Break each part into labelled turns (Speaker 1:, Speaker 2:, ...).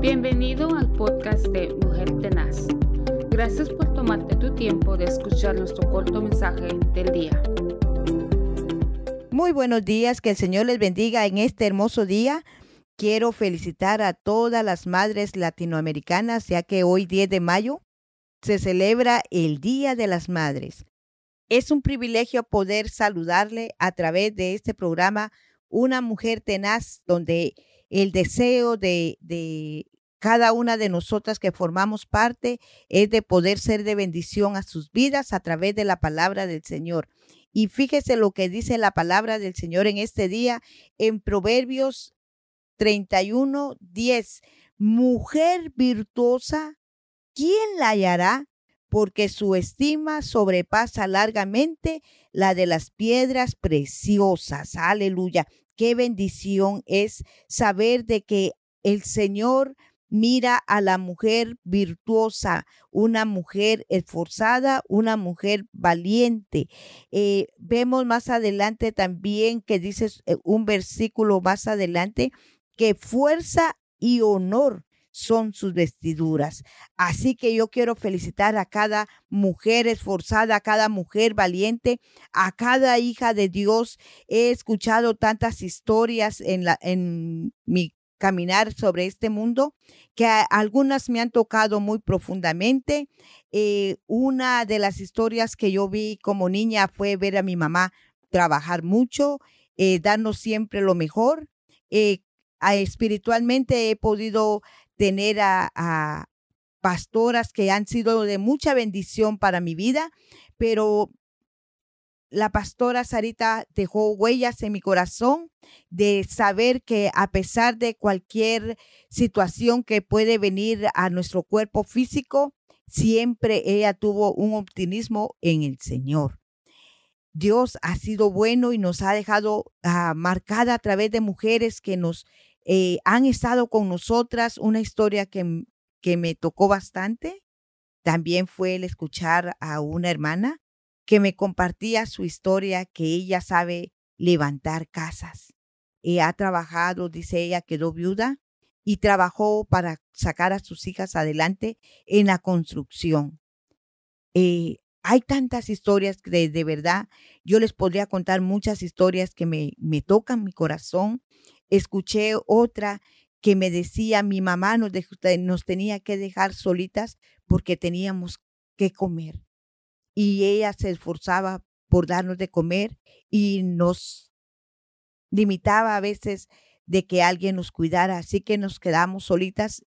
Speaker 1: Bienvenido al podcast de Mujer Tenaz. Gracias por tomarte tu tiempo de escuchar nuestro corto mensaje del día.
Speaker 2: Muy buenos días, que el Señor les bendiga en este hermoso día. Quiero felicitar a todas las madres latinoamericanas, ya que hoy 10 de mayo se celebra el Día de las Madres. Es un privilegio poder saludarle a través de este programa Una Mujer Tenaz, donde el deseo de, de cada una de nosotras que formamos parte es de poder ser de bendición a sus vidas a través de la palabra del Señor. Y fíjese lo que dice la palabra del Señor en este día en Proverbios 31, 10. Mujer virtuosa, ¿quién la hallará? Porque su estima sobrepasa largamente la de las piedras preciosas. Aleluya. Qué bendición es saber de que el Señor mira a la mujer virtuosa, una mujer esforzada, una mujer valiente. Eh, vemos más adelante también que dice eh, un versículo más adelante que fuerza y honor son sus vestiduras. Así que yo quiero felicitar a cada mujer esforzada, a cada mujer valiente, a cada hija de Dios. He escuchado tantas historias en, la, en mi caminar sobre este mundo, que algunas me han tocado muy profundamente. Eh, una de las historias que yo vi como niña fue ver a mi mamá trabajar mucho, eh, darnos siempre lo mejor. Eh, espiritualmente he podido tener a, pastoras que han sido de mucha bendición para mi vida, pero la pastora Sarita dejó huellas en mi corazón de saber que a pesar de cualquier situación que puede venir a nuestro cuerpo físico, siempre ella tuvo un optimismo en el Señor. Dios ha sido bueno y nos ha dejado uh, marcada a través de mujeres que nos eh, han estado con nosotras. Una historia que, que me tocó bastante también fue el escuchar a una hermana que me compartía su historia, que ella sabe levantar casas. Y ha trabajado, dice ella, quedó viuda y trabajó para sacar a sus hijas adelante en la construcción. Eh, hay tantas historias que de, verdad yo les podría contar muchas historias que me, me tocan mi corazón. Escuché otra que me decía mi mamá nos, nos tenía que dejar solitas porque teníamos que comer y ella se esforzaba por darnos de comer y nos limitaba a veces de que alguien nos cuidara, así que nos quedamos solitas.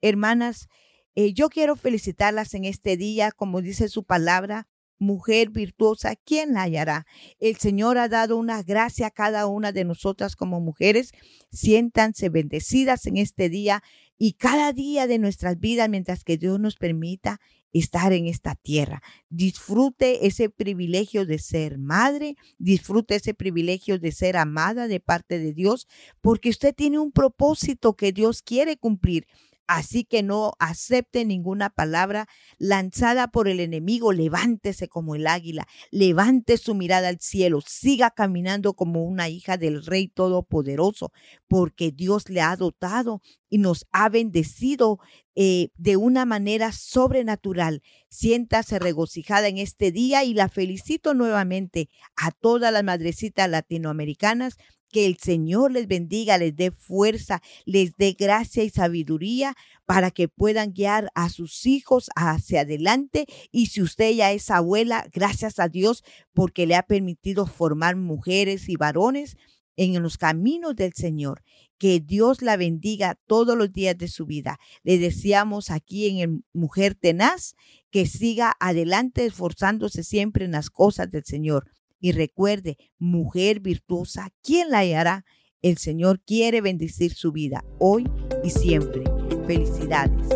Speaker 2: Hermanas, eh, yo quiero felicitarlas en este día, como dice su palabra, mujer virtuosa, ¿quién la hallará? El Señor ha dado una gracia a cada una de nosotras como mujeres. Siéntanse bendecidas en este día y cada día de nuestras vidas mientras que Dios nos permita estar en esta tierra. Disfrute ese privilegio de ser madre, disfrute ese privilegio de ser amada de parte de Dios, porque usted tiene un propósito que Dios quiere cumplir. Así que no acepte ninguna palabra lanzada por el enemigo. Levántese como el águila, levante su mirada al cielo, siga caminando como una hija del Rey Todopoderoso, porque Dios le ha dotado y nos ha bendecido eh, de una manera sobrenatural. Siéntase regocijada en este día y la felicito nuevamente a todas las madrecitas latinoamericanas que el Señor les bendiga, les dé fuerza, les dé gracia y sabiduría para que puedan guiar a sus hijos hacia adelante. Y si usted ya es abuela, gracias a Dios porque le ha permitido formar mujeres y varones en los caminos del Señor. Que Dios la bendiga todos los días de su vida. Le deseamos aquí en el Mujer Tenaz que siga adelante esforzándose siempre en las cosas del Señor. Y recuerde, mujer virtuosa, ¿quién la hallará? El Señor quiere bendecir su vida hoy y siempre. Felicidades.